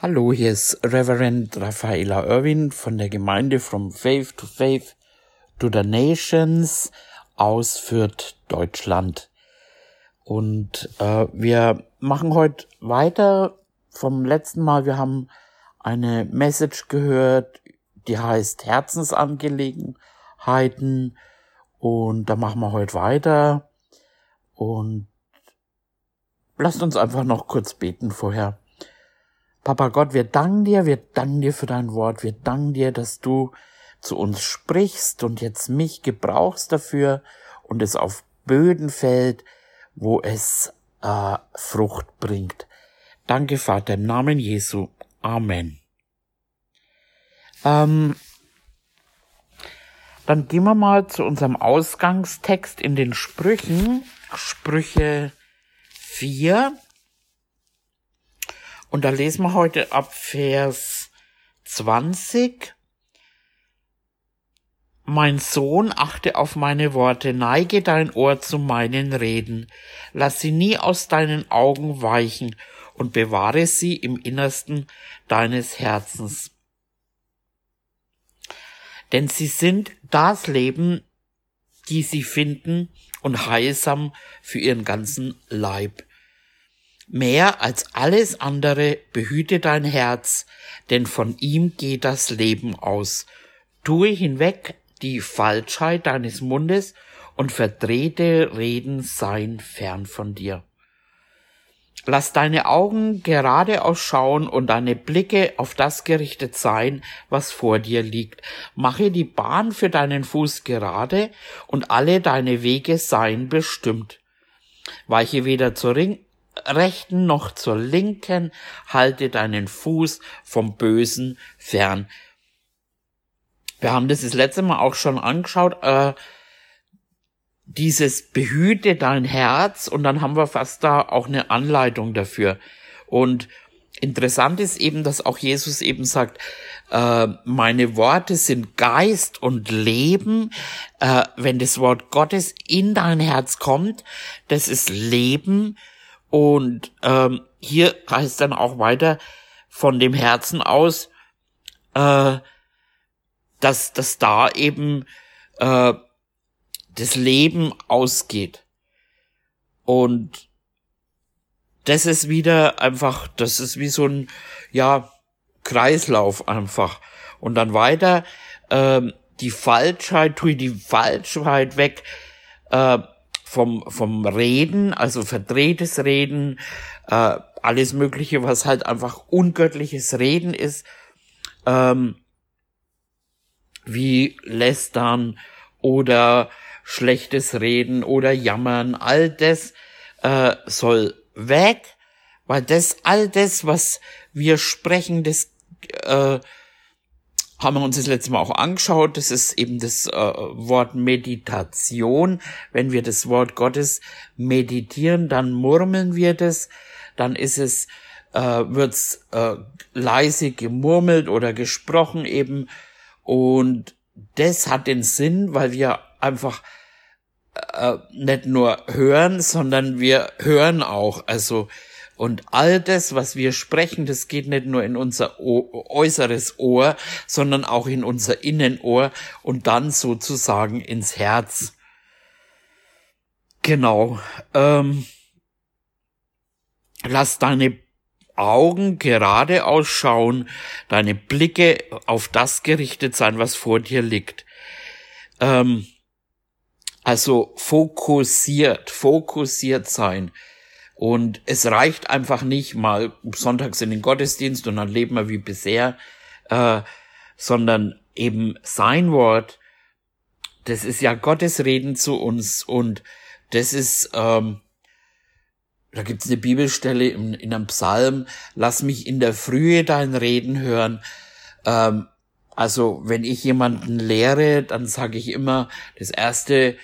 Hallo, hier ist Reverend Raffaela Irwin von der Gemeinde From Faith to Faith to the Nations aus Fürth, Deutschland. Und äh, wir machen heute weiter vom letzten Mal. Wir haben eine Message gehört, die heißt Herzensangelegenheiten. Und da machen wir heute weiter. Und lasst uns einfach noch kurz beten vorher. Papa Gott, wir danken dir, wir danken dir für dein Wort, wir danken dir, dass du zu uns sprichst und jetzt mich gebrauchst dafür und es auf Böden fällt, wo es äh, Frucht bringt. Danke, Vater, im Namen Jesu. Amen. Ähm, dann gehen wir mal zu unserem Ausgangstext in den Sprüchen. Sprüche 4. Und da lesen wir heute ab Vers 20. Mein Sohn, achte auf meine Worte, neige dein Ohr zu meinen Reden, lass sie nie aus deinen Augen weichen und bewahre sie im Innersten deines Herzens. Denn sie sind das Leben, die sie finden und heilsam für ihren ganzen Leib. Mehr als alles andere behüte dein Herz, denn von ihm geht das Leben aus. Tue hinweg die Falschheit deines Mundes und verdrehte Reden seien fern von dir. Lass deine Augen geradeaus schauen und deine Blicke auf das gerichtet sein, was vor dir liegt. Mache die Bahn für deinen Fuß gerade und alle deine Wege seien bestimmt. Weiche weder zur rechten noch zur linken, halte deinen Fuß vom Bösen fern. Wir haben das das letzte Mal auch schon angeschaut, äh, dieses behüte dein Herz und dann haben wir fast da auch eine Anleitung dafür. Und interessant ist eben, dass auch Jesus eben sagt, äh, meine Worte sind Geist und Leben. Äh, wenn das Wort Gottes in dein Herz kommt, das ist Leben und ähm, hier heißt dann auch weiter von dem Herzen aus, äh, dass, dass da eben äh, das Leben ausgeht. Und das ist wieder einfach, das ist wie so ein, ja, Kreislauf einfach. Und dann weiter, ähm, die Falschheit, tue die Falschheit weg, äh, vom, vom Reden, also verdrehtes Reden, äh, alles Mögliche, was halt einfach ungöttliches Reden ist, ähm, wie Lästern oder schlechtes Reden oder Jammern, all das äh, soll weg, weil das, all das, was wir sprechen, das äh, haben wir uns das letzte Mal auch angeschaut. Das ist eben das äh, Wort Meditation. Wenn wir das Wort Gottes meditieren, dann murmeln wir das, dann ist es, äh, wird's äh, leise gemurmelt oder gesprochen eben. Und das hat den Sinn, weil wir einfach äh, nicht nur hören, sondern wir hören auch. Also und all das, was wir sprechen, das geht nicht nur in unser äußeres Ohr, sondern auch in unser Innenohr und dann sozusagen ins Herz. Genau. Ähm, lass deine Augen gerade ausschauen, deine Blicke auf das gerichtet sein, was vor dir liegt. Ähm, also fokussiert, fokussiert sein. Und es reicht einfach nicht mal sonntags in den Gottesdienst und dann leben wir wie bisher, äh, sondern eben sein Wort, das ist ja Gottes Reden zu uns und das ist, ähm, da gibt's eine Bibelstelle in, in einem Psalm, lass mich in der Frühe dein Reden hören. Ähm, also wenn ich jemanden lehre, dann sage ich immer, das erste,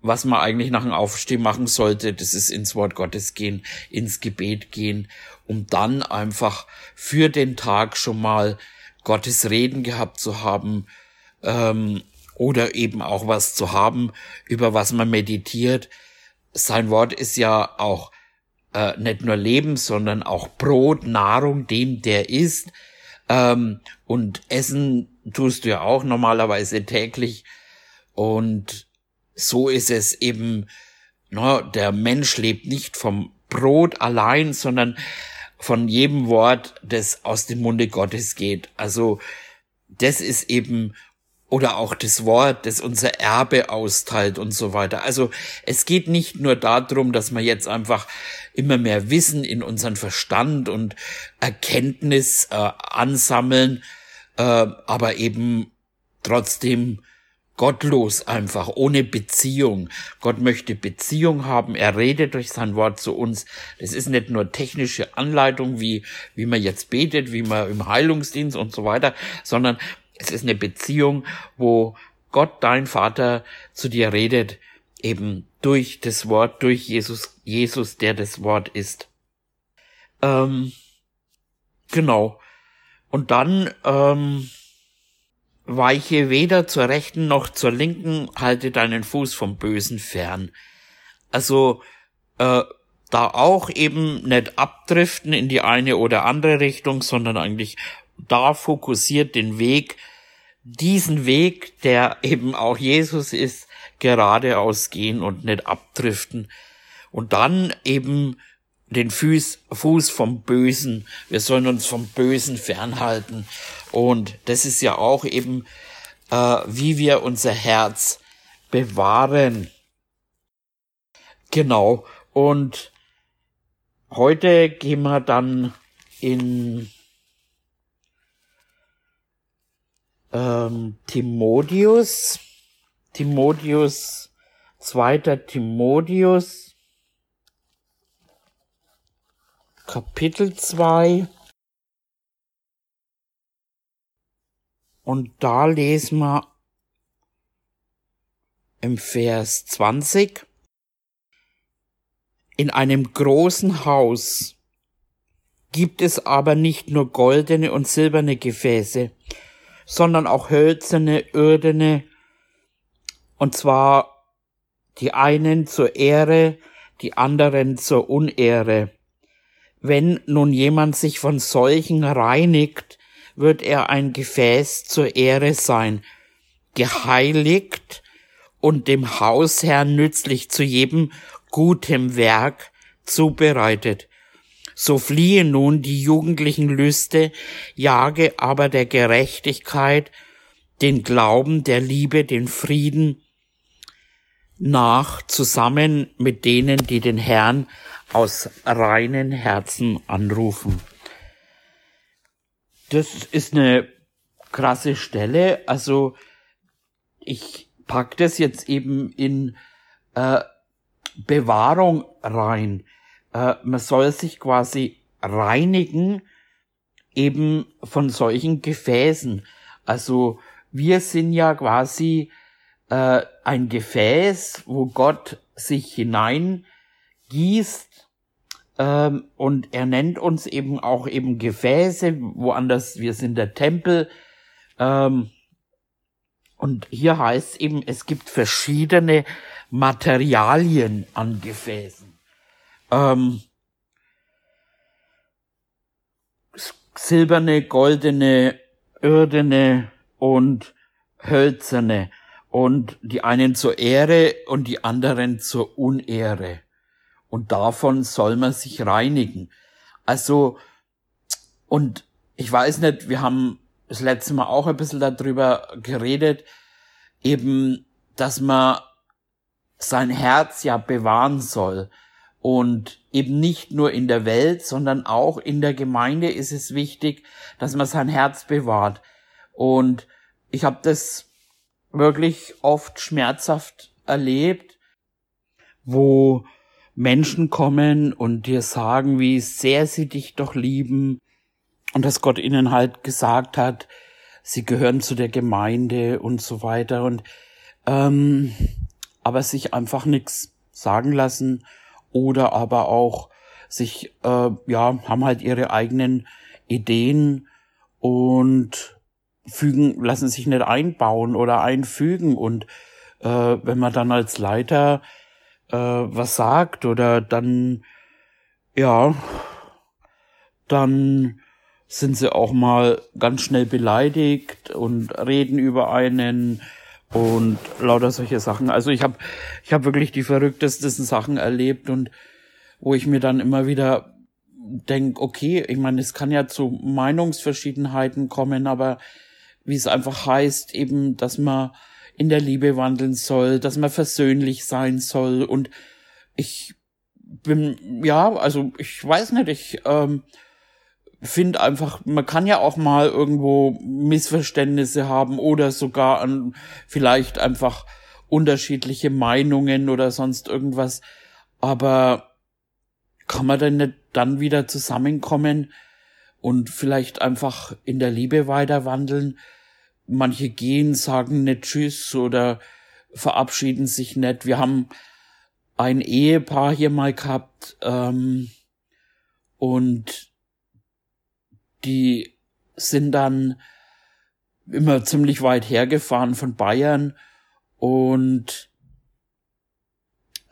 was man eigentlich nach dem Aufstehen machen sollte, das ist ins Wort Gottes gehen, ins Gebet gehen, um dann einfach für den Tag schon mal Gottes Reden gehabt zu haben ähm, oder eben auch was zu haben, über was man meditiert. Sein Wort ist ja auch äh, nicht nur Leben, sondern auch Brot, Nahrung dem, der isst. Ähm, und Essen tust du ja auch normalerweise täglich. Und so ist es eben, no, der Mensch lebt nicht vom Brot allein, sondern von jedem Wort, das aus dem Munde Gottes geht. Also das ist eben oder auch das Wort, das unser Erbe austeilt und so weiter. Also es geht nicht nur darum, dass wir jetzt einfach immer mehr Wissen in unseren Verstand und Erkenntnis äh, ansammeln, äh, aber eben trotzdem gottlos einfach, ohne Beziehung. Gott möchte Beziehung haben, er redet durch sein Wort zu uns. Das ist nicht nur technische Anleitung, wie, wie man jetzt betet, wie man im Heilungsdienst und so weiter, sondern es ist eine Beziehung, wo Gott, dein Vater, zu dir redet, eben durch das Wort, durch Jesus, Jesus, der das Wort ist. Ähm, genau. Und dann ähm, weiche weder zur rechten noch zur linken, halte deinen Fuß vom Bösen fern. Also äh, da auch eben nicht abdriften in die eine oder andere Richtung, sondern eigentlich da fokussiert den Weg, diesen Weg, der eben auch Jesus ist, geradeaus gehen und nicht abdriften. Und dann eben den Fuß, Fuß vom Bösen. Wir sollen uns vom Bösen fernhalten. Und das ist ja auch eben, äh, wie wir unser Herz bewahren. Genau. Und heute gehen wir dann in ähm, Timotheus, Timotheus, zweiter Timotheus, Kapitel 2. Und da lesen wir im Vers 20. In einem großen Haus gibt es aber nicht nur goldene und silberne Gefäße, sondern auch hölzerne, irdene, und zwar die einen zur Ehre, die anderen zur Unehre. Wenn nun jemand sich von solchen reinigt, wird er ein Gefäß zur Ehre sein, geheiligt und dem Hausherrn nützlich zu jedem gutem Werk zubereitet. So fliehe nun die jugendlichen Lüste, jage aber der Gerechtigkeit, den Glauben, der Liebe, den Frieden nach, zusammen mit denen, die den Herrn aus reinen Herzen anrufen. Das ist eine krasse Stelle. Also ich pack das jetzt eben in äh, Bewahrung rein äh, man soll sich quasi reinigen eben von solchen Gefäßen. Also wir sind ja quasi äh, ein Gefäß, wo Gott sich hineingießt ähm, und er nennt uns eben auch eben Gefäße, woanders wir sind der Tempel. Ähm, und hier heißt eben, es gibt verschiedene Materialien an Gefäßen. Ähm, silberne, goldene, irdene und hölzerne und die einen zur Ehre und die anderen zur Unehre. Und davon soll man sich reinigen. Also, und ich weiß nicht, wir haben das letzte Mal auch ein bisschen darüber geredet, eben, dass man sein Herz ja bewahren soll. Und eben nicht nur in der Welt, sondern auch in der Gemeinde ist es wichtig, dass man sein Herz bewahrt. Und ich habe das wirklich oft schmerzhaft erlebt, wo Menschen kommen und dir sagen, wie sehr sie dich doch lieben und dass Gott ihnen halt gesagt hat, sie gehören zu der Gemeinde und so weiter und ähm, aber sich einfach nichts sagen lassen oder aber auch sich, äh, ja, haben halt ihre eigenen Ideen und fügen, lassen sich nicht einbauen oder einfügen und äh, wenn man dann als Leiter äh, was sagt oder dann ja, dann sind sie auch mal ganz schnell beleidigt und reden über einen und lauter solche Sachen. Also ich habe ich hab wirklich die verrücktesten Sachen erlebt und wo ich mir dann immer wieder denk, okay, ich meine, es kann ja zu Meinungsverschiedenheiten kommen, aber wie es einfach heißt, eben, dass man in der Liebe wandeln soll, dass man versöhnlich sein soll und ich bin, ja, also ich weiß nicht, ich ähm, finde einfach, man kann ja auch mal irgendwo Missverständnisse haben oder sogar an vielleicht einfach unterschiedliche Meinungen oder sonst irgendwas. Aber kann man denn nicht dann wieder zusammenkommen und vielleicht einfach in der Liebe weiter wandeln? Manche gehen, sagen nicht Tschüss oder verabschieden sich nicht. Wir haben ein Ehepaar hier mal gehabt ähm, und die sind dann immer ziemlich weit hergefahren von Bayern und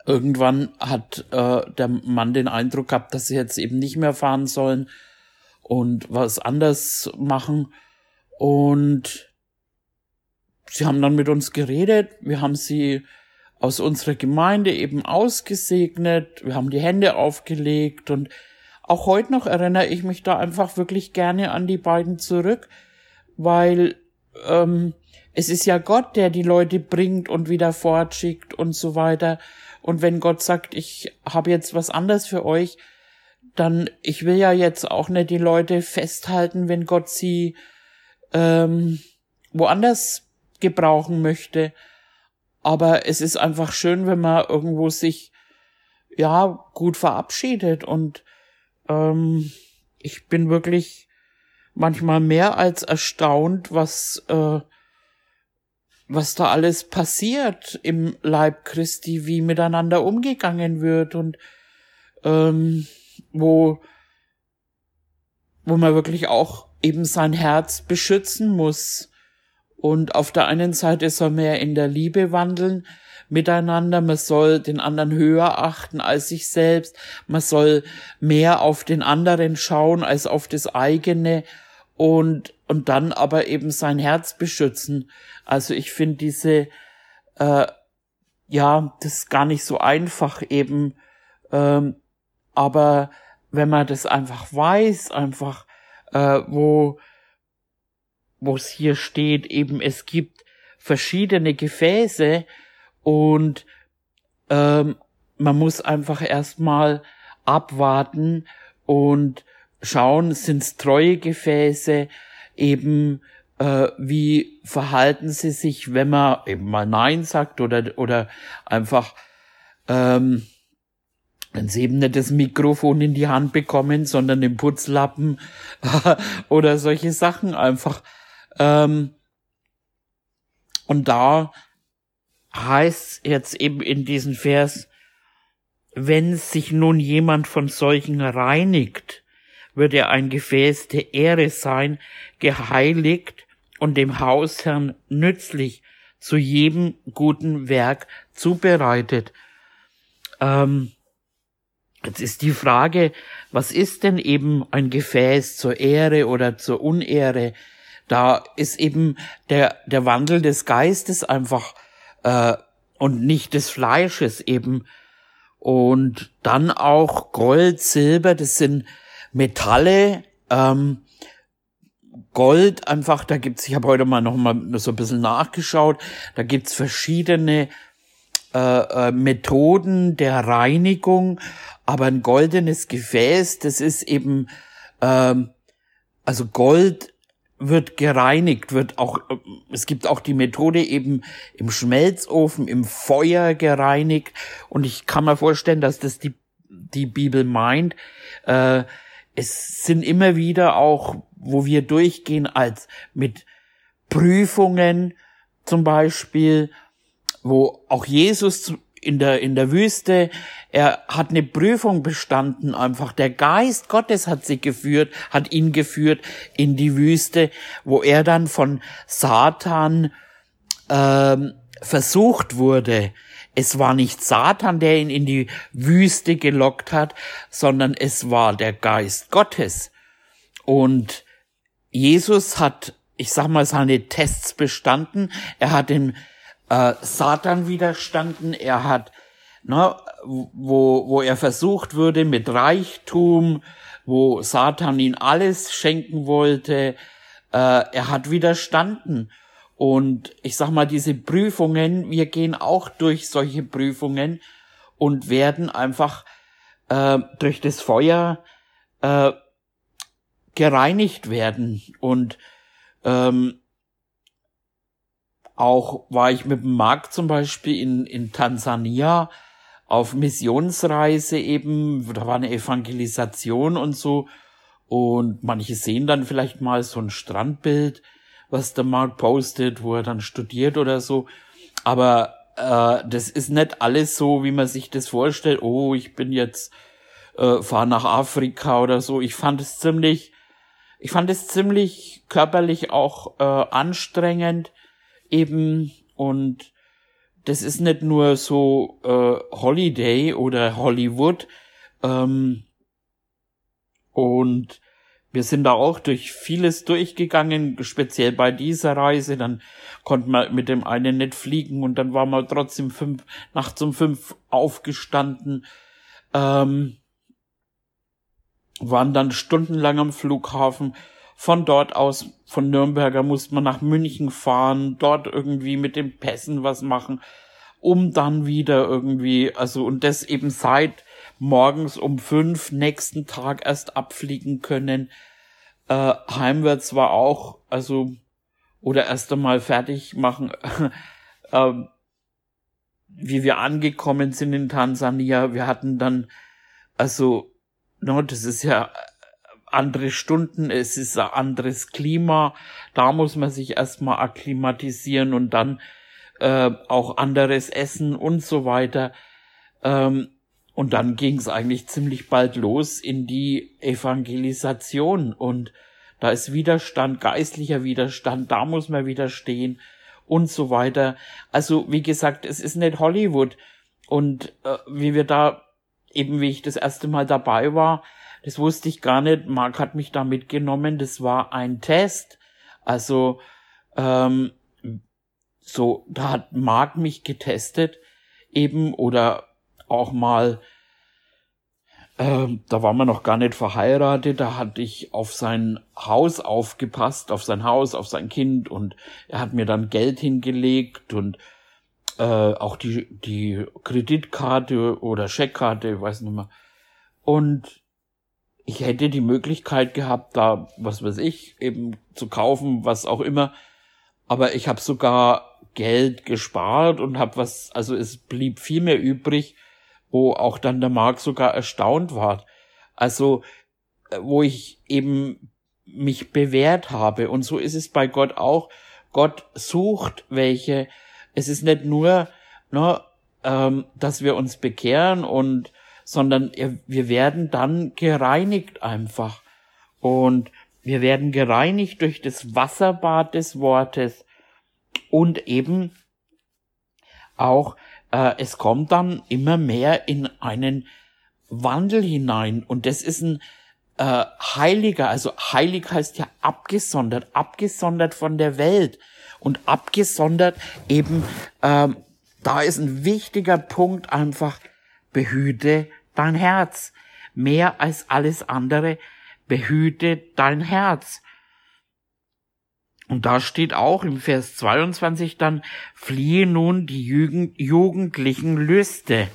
irgendwann hat äh, der Mann den Eindruck gehabt, dass sie jetzt eben nicht mehr fahren sollen und was anders machen und sie haben dann mit uns geredet, wir haben sie aus unserer Gemeinde eben ausgesegnet, wir haben die Hände aufgelegt und auch heute noch erinnere ich mich da einfach wirklich gerne an die beiden zurück, weil ähm, es ist ja Gott, der die Leute bringt und wieder fortschickt und so weiter. Und wenn Gott sagt, ich habe jetzt was anderes für euch, dann ich will ja jetzt auch nicht die Leute festhalten, wenn Gott sie ähm, woanders gebrauchen möchte. Aber es ist einfach schön, wenn man irgendwo sich ja gut verabschiedet und ähm, ich bin wirklich manchmal mehr als erstaunt, was, äh, was da alles passiert im Leib Christi, wie miteinander umgegangen wird und ähm, wo, wo man wirklich auch eben sein Herz beschützen muss. Und auf der einen Seite soll man ja in der Liebe wandeln, miteinander, man soll den anderen höher achten als sich selbst, man soll mehr auf den anderen schauen als auf das eigene und, und dann aber eben sein Herz beschützen. Also ich finde diese, äh, ja, das ist gar nicht so einfach eben, ähm, aber wenn man das einfach weiß, einfach, äh, wo, wo es hier steht, eben es gibt verschiedene Gefäße, und ähm, man muss einfach erstmal abwarten und schauen, sind es treue Gefäße, eben äh, wie verhalten sie sich, wenn man eben mal Nein sagt oder, oder einfach, ähm, wenn sie eben nicht das Mikrofon in die Hand bekommen, sondern den Putzlappen oder solche Sachen einfach. Ähm, und da heißt jetzt eben in diesem Vers, wenn sich nun jemand von solchen reinigt, wird er ein Gefäß der Ehre sein, geheiligt und dem Hausherrn nützlich, zu jedem guten Werk zubereitet. Ähm, jetzt ist die Frage, was ist denn eben ein Gefäß zur Ehre oder zur Unehre? Da ist eben der, der Wandel des Geistes einfach äh, und nicht des Fleisches eben. Und dann auch Gold, Silber, das sind Metalle, ähm, Gold einfach, da gibt's, ich habe heute mal noch mal so ein bisschen nachgeschaut, da gibt's verschiedene äh, äh, Methoden der Reinigung, aber ein goldenes Gefäß, das ist eben, ähm, also Gold wird gereinigt, wird auch, es gibt auch die Methode eben im Schmelzofen, im Feuer gereinigt. Und ich kann mir vorstellen, dass das die, die Bibel meint. Äh, es sind immer wieder auch, wo wir durchgehen als mit Prüfungen zum Beispiel, wo auch Jesus in der, in der Wüste. Er hat eine Prüfung bestanden einfach. Der Geist Gottes hat sie geführt, hat ihn geführt in die Wüste, wo er dann von Satan ähm, versucht wurde. es war nicht Satan, der ihn in die Wüste gelockt hat, sondern es war der Geist Gottes. Und Jesus hat, ich sag mal, seine Tests bestanden. Er hat dem äh, Satan widerstanden. Er hat, ne, wo, wo er versucht würde mit Reichtum, wo Satan ihn alles schenken wollte, äh, er hat widerstanden. Und ich sag mal, diese Prüfungen, wir gehen auch durch solche Prüfungen und werden einfach äh, durch das Feuer äh, gereinigt werden. Und ähm, auch war ich mit dem Marc zum Beispiel in, in Tansania auf Missionsreise eben, da war eine Evangelisation und so. Und manche sehen dann vielleicht mal so ein Strandbild was der Mark postet, wo er dann studiert oder so. Aber äh, das ist nicht alles so, wie man sich das vorstellt. Oh, ich bin jetzt äh, fahre nach Afrika oder so. Ich fand es ziemlich, ich fand es ziemlich körperlich auch äh, anstrengend eben und das ist nicht nur so äh, Holiday oder Hollywood ähm, und wir sind da auch durch vieles durchgegangen, speziell bei dieser Reise. Dann konnten wir mit dem einen nicht fliegen und dann waren wir trotzdem fünf, nachts um fünf aufgestanden, ähm, waren dann stundenlang am Flughafen. Von dort aus, von Nürnberger, musste man nach München fahren, dort irgendwie mit den Pässen was machen, um dann wieder irgendwie, also, und das eben seit morgens um fünf nächsten Tag erst abfliegen können. Äh, heimwärts war auch, also, oder erst einmal fertig machen, ähm, wie wir angekommen sind in Tansania. Wir hatten dann, also, no, das ist ja andere Stunden, es ist ein anderes Klima, da muss man sich erstmal akklimatisieren und dann äh, auch anderes Essen und so weiter. Ähm, und dann ging es eigentlich ziemlich bald los in die Evangelisation und da ist Widerstand, geistlicher Widerstand, da muss man widerstehen und so weiter. Also wie gesagt, es ist nicht Hollywood und äh, wie wir da eben wie ich das erste Mal dabei war, das wusste ich gar nicht. Mark hat mich da mitgenommen. Das war ein Test. Also ähm, so, da hat Mark mich getestet eben oder auch mal, ähm, da war man noch gar nicht verheiratet, da hatte ich auf sein Haus aufgepasst, auf sein Haus, auf sein Kind und er hat mir dann Geld hingelegt und äh, auch die, die Kreditkarte oder Scheckkarte, weiß nicht mehr. Und ich hätte die Möglichkeit gehabt, da, was weiß ich, eben zu kaufen, was auch immer. Aber ich habe sogar Geld gespart und habe was, also es blieb viel mehr übrig wo auch dann der Mark sogar erstaunt war. Also, äh, wo ich eben mich bewährt habe. Und so ist es bei Gott auch. Gott sucht welche. Es ist nicht nur, ne, ähm, dass wir uns bekehren und, sondern wir werden dann gereinigt einfach. Und wir werden gereinigt durch das Wasserbad des Wortes. Und eben auch äh, es kommt dann immer mehr in einen Wandel hinein. Und das ist ein äh, Heiliger, also heilig heißt ja abgesondert, abgesondert von der Welt. Und abgesondert eben, äh, da ist ein wichtiger Punkt einfach, behüte dein Herz. Mehr als alles andere, behüte dein Herz. Und da steht auch im Vers 22 dann, fliehe nun die Jugend, jugendlichen Lüste,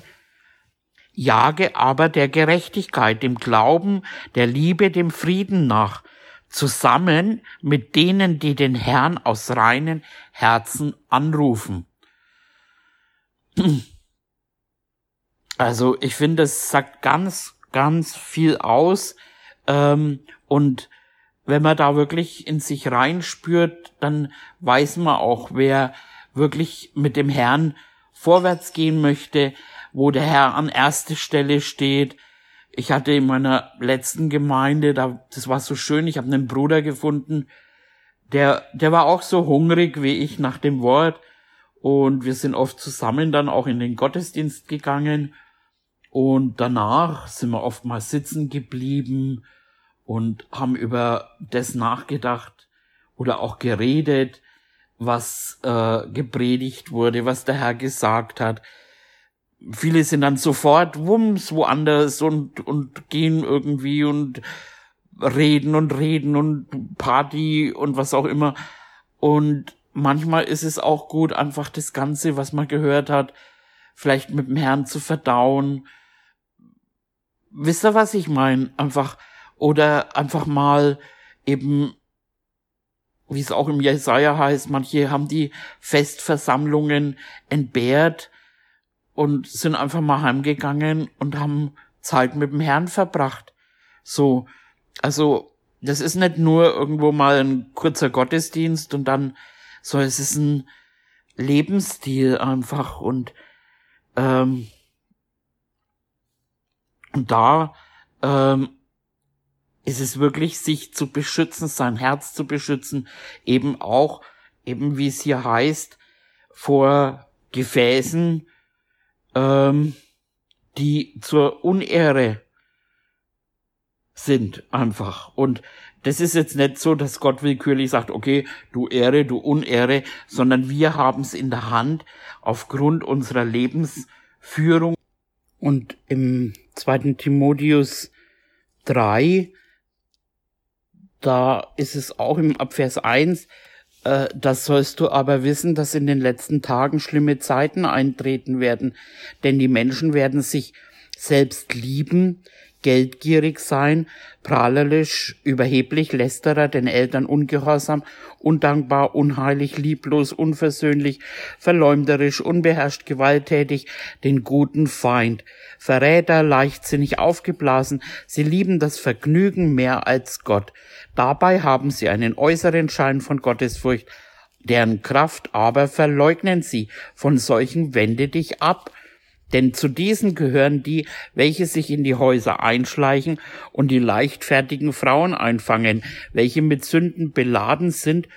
jage aber der Gerechtigkeit, dem Glauben, der Liebe, dem Frieden nach, zusammen mit denen, die den Herrn aus reinen Herzen anrufen. Also ich finde, es sagt ganz, ganz viel aus ähm, und wenn man da wirklich in sich reinspürt, dann weiß man auch, wer wirklich mit dem Herrn vorwärts gehen möchte, wo der Herr an erste Stelle steht. Ich hatte in meiner letzten Gemeinde, da, das war so schön, ich habe einen Bruder gefunden, der, der war auch so hungrig wie ich nach dem Wort Und wir sind oft zusammen dann auch in den Gottesdienst gegangen. Und danach sind wir oft mal sitzen geblieben und haben über das nachgedacht oder auch geredet, was äh, gepredigt wurde, was der Herr gesagt hat. Viele sind dann sofort wumms woanders und, und gehen irgendwie und reden und reden und Party und was auch immer. Und manchmal ist es auch gut, einfach das Ganze, was man gehört hat, vielleicht mit dem Herrn zu verdauen. Wisst ihr, was ich meine? Einfach, oder einfach mal eben, wie es auch im Jesaja heißt, manche haben die Festversammlungen entbehrt und sind einfach mal heimgegangen und haben Zeit mit dem Herrn verbracht. So, also, das ist nicht nur irgendwo mal ein kurzer Gottesdienst und dann so, es ist ein Lebensstil einfach und ähm, und da ähm, ist es wirklich, sich zu beschützen, sein Herz zu beschützen, eben auch, eben wie es hier heißt, vor Gefäßen, ähm, die zur Unehre sind einfach. Und das ist jetzt nicht so, dass Gott willkürlich sagt, okay, du Ehre, du Unehre, sondern wir haben es in der Hand aufgrund unserer Lebensführung. Und im zweiten Timotheus 3, da ist es auch im Abvers 1, äh, das sollst du aber wissen, dass in den letzten Tagen schlimme Zeiten eintreten werden, denn die Menschen werden sich selbst lieben, geldgierig sein, prahlerisch, überheblich, lästerer, den Eltern ungehorsam, undankbar, unheilig, lieblos, unversöhnlich, verleumderisch, unbeherrscht, gewalttätig, den guten Feind, Verräter, leichtsinnig aufgeblasen, sie lieben das Vergnügen mehr als Gott. Dabei haben sie einen äußeren Schein von Gottesfurcht, deren Kraft aber verleugnen sie. Von solchen wende dich ab denn zu diesen gehören die, welche sich in die Häuser einschleichen und die leichtfertigen Frauen einfangen, welche mit Sünden beladen sind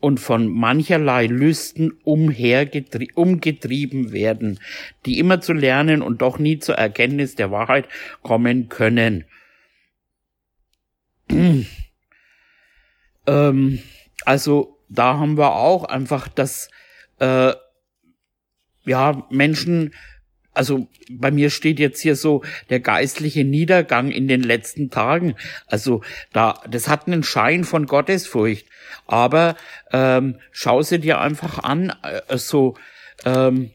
und von mancherlei Lüsten umgetrieben werden, die immer zu lernen und doch nie zur Erkenntnis der Wahrheit kommen können. ähm, also da haben wir auch einfach das, äh, ja, Menschen also bei mir steht jetzt hier so der geistliche Niedergang in den letzten Tagen. Also da, das hat einen Schein von Gottesfurcht. Aber ähm, schau sie dir einfach an, äh, so ähm,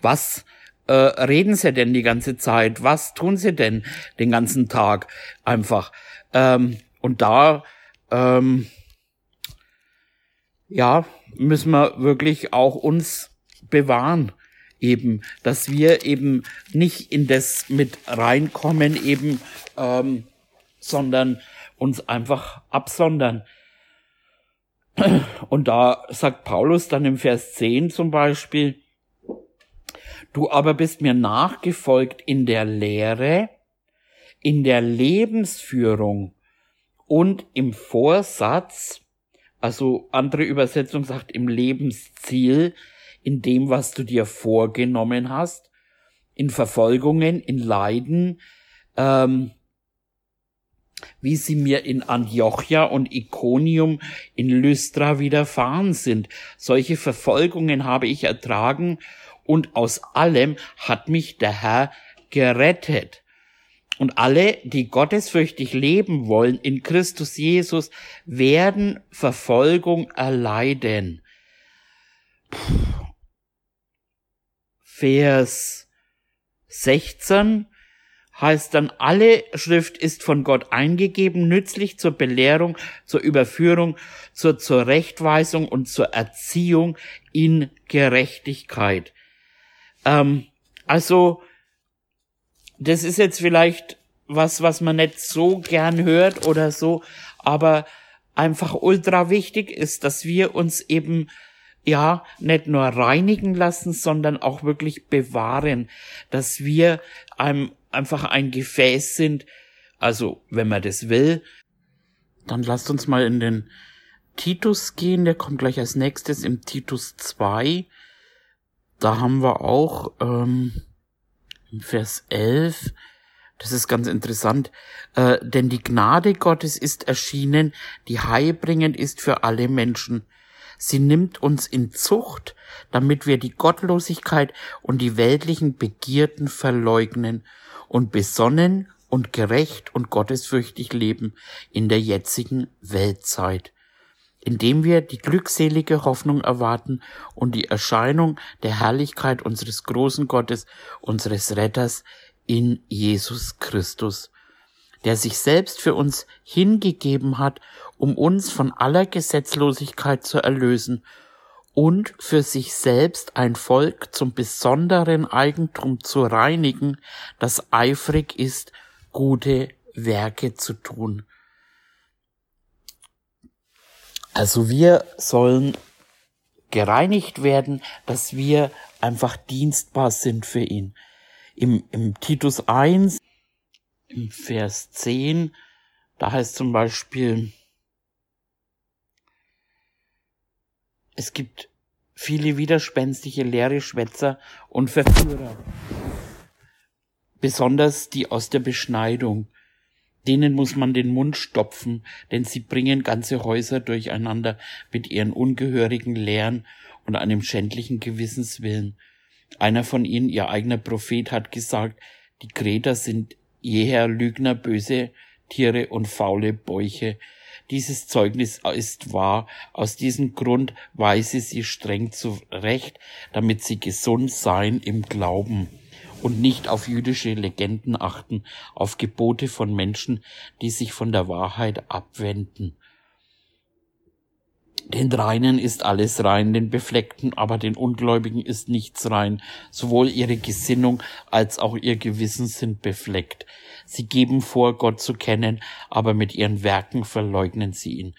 was äh, reden sie denn die ganze Zeit? Was tun sie denn den ganzen Tag? Einfach. Ähm, und da ähm, ja müssen wir wirklich auch uns bewahren eben, dass wir eben nicht in das mit reinkommen eben, ähm, sondern uns einfach absondern. Und da sagt Paulus dann im Vers 10 zum Beispiel, du aber bist mir nachgefolgt in der Lehre, in der Lebensführung und im Vorsatz, also andere Übersetzung sagt im Lebensziel, in dem, was du dir vorgenommen hast, in Verfolgungen, in Leiden, ähm, wie sie mir in Antiochia und Iconium in Lystra widerfahren sind. Solche Verfolgungen habe ich ertragen und aus allem hat mich der Herr gerettet. Und alle, die gottesfürchtig leben wollen in Christus Jesus, werden Verfolgung erleiden. Puh. Vers 16 heißt dann, alle Schrift ist von Gott eingegeben, nützlich zur Belehrung, zur Überführung, zur Zurechtweisung und zur Erziehung in Gerechtigkeit. Ähm, also, das ist jetzt vielleicht was, was man nicht so gern hört oder so, aber einfach ultra wichtig ist, dass wir uns eben ja, nicht nur reinigen lassen, sondern auch wirklich bewahren, dass wir einem einfach ein Gefäß sind. Also, wenn man das will, dann lasst uns mal in den Titus gehen, der kommt gleich als nächstes im Titus 2. Da haben wir auch ähm, Vers 11, das ist ganz interessant, äh, denn die Gnade Gottes ist erschienen, die heilbringend ist für alle Menschen. Sie nimmt uns in Zucht, damit wir die Gottlosigkeit und die weltlichen Begierden verleugnen und besonnen und gerecht und gottesfürchtig leben in der jetzigen Weltzeit, indem wir die glückselige Hoffnung erwarten und die Erscheinung der Herrlichkeit unseres großen Gottes, unseres Retters in Jesus Christus, der sich selbst für uns hingegeben hat, um uns von aller Gesetzlosigkeit zu erlösen und für sich selbst ein Volk zum besonderen Eigentum zu reinigen, das eifrig ist, gute Werke zu tun. Also wir sollen gereinigt werden, dass wir einfach dienstbar sind für ihn. Im, im Titus 1, im Vers 10, da heißt zum Beispiel, es gibt viele widerspenstige leere Schwätzer und Verführer besonders die aus der Beschneidung. Denen muss man den Mund stopfen, denn sie bringen ganze Häuser durcheinander mit ihren ungehörigen Lehren und einem schändlichen Gewissenswillen. Einer von ihnen, ihr eigener Prophet, hat gesagt, die Kreter sind jeher Lügner, böse Tiere und faule Bäuche. Dieses Zeugnis ist wahr. Aus diesem Grund weise sie streng zurecht, damit sie gesund seien im Glauben und nicht auf jüdische Legenden achten, auf Gebote von Menschen, die sich von der Wahrheit abwenden. Den Reinen ist alles rein, den Befleckten aber den Ungläubigen ist nichts rein. Sowohl ihre Gesinnung als auch ihr Gewissen sind befleckt. Sie geben vor, Gott zu kennen, aber mit ihren Werken verleugnen sie ihn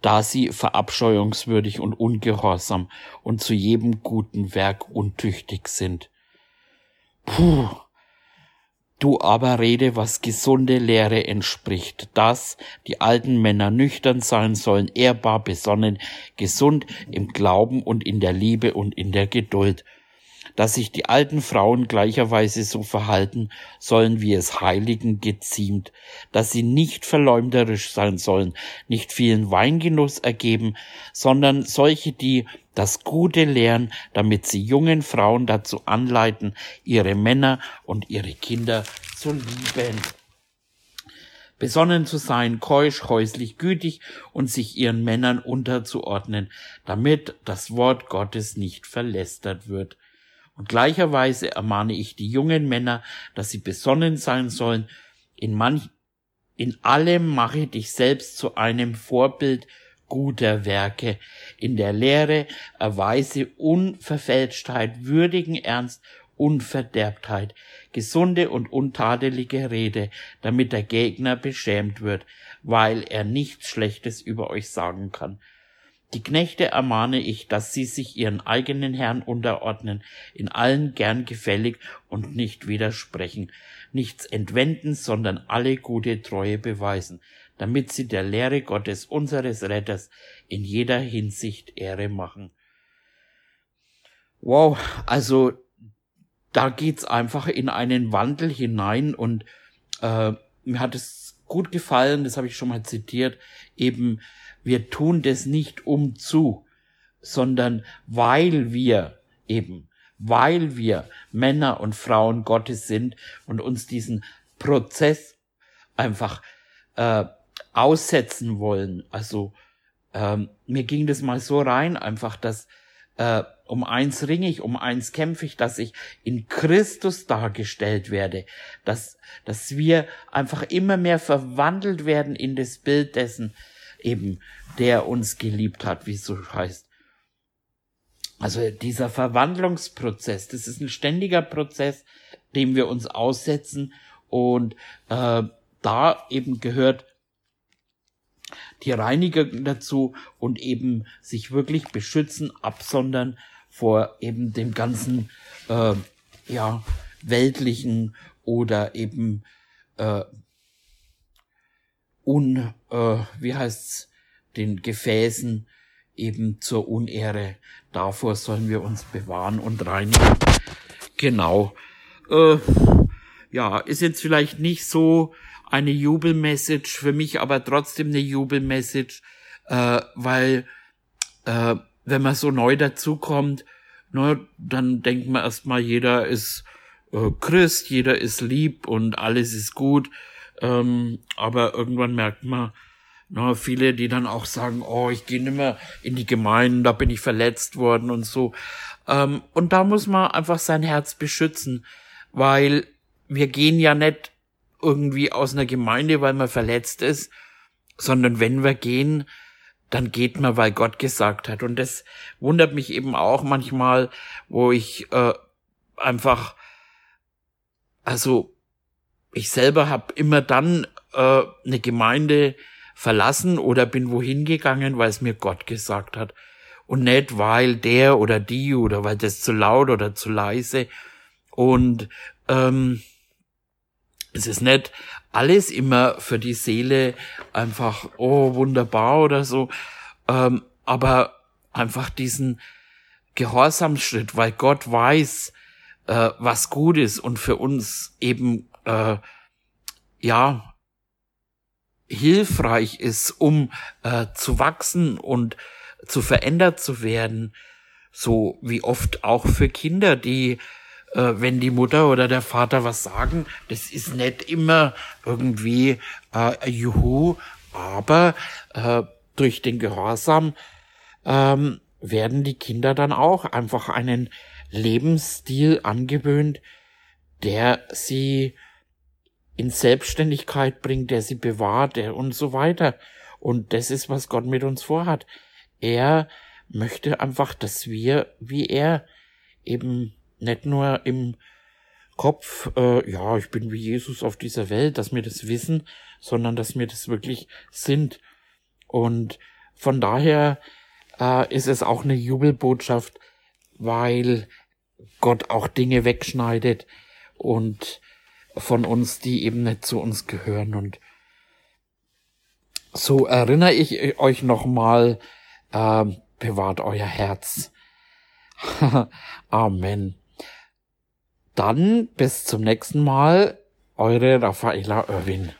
da sie verabscheuungswürdig und ungehorsam und zu jedem guten Werk untüchtig sind. Puh. Du aber rede, was gesunde Lehre entspricht, dass die alten Männer nüchtern sein sollen, ehrbar, besonnen, gesund im Glauben und in der Liebe und in der Geduld, dass sich die alten Frauen gleicherweise so verhalten sollen, wie es Heiligen geziemt, dass sie nicht verleumderisch sein sollen, nicht vielen Weingenuss ergeben, sondern solche, die das Gute lehren, damit sie jungen Frauen dazu anleiten, ihre Männer und ihre Kinder zu lieben besonnen zu sein, keusch, häuslich, gütig und sich ihren Männern unterzuordnen, damit das Wort Gottes nicht verlästert wird. Und gleicherweise ermahne ich die jungen Männer, dass sie besonnen sein sollen. In manch, in allem mache dich selbst zu einem Vorbild guter Werke. In der Lehre erweise Unverfälschtheit, würdigen Ernst, Unverderbtheit, gesunde und untadelige Rede, damit der Gegner beschämt wird, weil er nichts Schlechtes über euch sagen kann. Die Knechte ermahne ich, dass sie sich ihren eigenen Herrn unterordnen, in allen gern gefällig und nicht widersprechen, nichts entwenden, sondern alle gute Treue beweisen, damit sie der Lehre Gottes unseres Retters in jeder Hinsicht Ehre machen. Wow, also da geht's einfach in einen Wandel hinein und äh, mir hat es gut gefallen, das habe ich schon mal zitiert, eben wir tun das nicht um zu, sondern weil wir eben, weil wir Männer und Frauen Gottes sind und uns diesen Prozess einfach äh, aussetzen wollen. Also ähm, mir ging das mal so rein, einfach, dass äh, um eins ringe ich, um eins kämpfe ich, dass ich in Christus dargestellt werde, dass, dass wir einfach immer mehr verwandelt werden in das Bild dessen, eben, der uns geliebt hat, wie es so heißt. Also dieser Verwandlungsprozess, das ist ein ständiger Prozess, dem wir uns aussetzen und äh, da eben gehört die Reinigung dazu und eben sich wirklich beschützen, absondern vor eben dem ganzen äh, ja weltlichen oder eben äh, un, äh, wie heißt's, den Gefäßen eben zur Unehre. Davor sollen wir uns bewahren und reinigen. Genau. Äh, ja, ist jetzt vielleicht nicht so eine Jubelmessage, für mich aber trotzdem eine Jubelmessage, äh, weil äh, wenn man so neu dazukommt, ne, dann denkt man erstmal, jeder ist äh, Christ, jeder ist lieb und alles ist gut. Ähm, aber irgendwann merkt man, na, viele, die dann auch sagen, oh, ich gehe nicht mehr in die Gemeinden, da bin ich verletzt worden und so. Ähm, und da muss man einfach sein Herz beschützen, weil wir gehen ja nicht irgendwie aus einer Gemeinde, weil man verletzt ist, sondern wenn wir gehen, dann geht man, weil Gott gesagt hat. Und das wundert mich eben auch manchmal, wo ich äh, einfach, also ich selber habe immer dann äh, eine Gemeinde verlassen oder bin wohin gegangen, weil es mir Gott gesagt hat. Und nicht, weil der oder die oder weil das zu laut oder zu leise. Und ähm, es ist nicht alles immer für die Seele einfach, oh, wunderbar oder so, ähm, aber einfach diesen Gehorsamschritt, weil Gott weiß, äh, was gut ist und für uns eben, äh, ja, hilfreich ist, um äh, zu wachsen und zu verändert zu werden, so wie oft auch für Kinder, die äh, wenn die Mutter oder der Vater was sagen, das ist nicht immer irgendwie äh, Juhu, aber äh, durch den Gehorsam ähm, werden die Kinder dann auch einfach einen Lebensstil angewöhnt, der sie in Selbstständigkeit bringt, der sie bewahrt, der und so weiter. Und das ist, was Gott mit uns vorhat. Er möchte einfach, dass wir wie er eben nicht nur im Kopf, äh, ja, ich bin wie Jesus auf dieser Welt, dass wir das wissen, sondern dass wir das wirklich sind. Und von daher äh, ist es auch eine Jubelbotschaft, weil Gott auch Dinge wegschneidet und von uns, die eben nicht zu uns gehören. Und so erinnere ich euch nochmal, äh, bewahrt euer Herz. Amen. Dann bis zum nächsten Mal, eure Raffaella Irwin.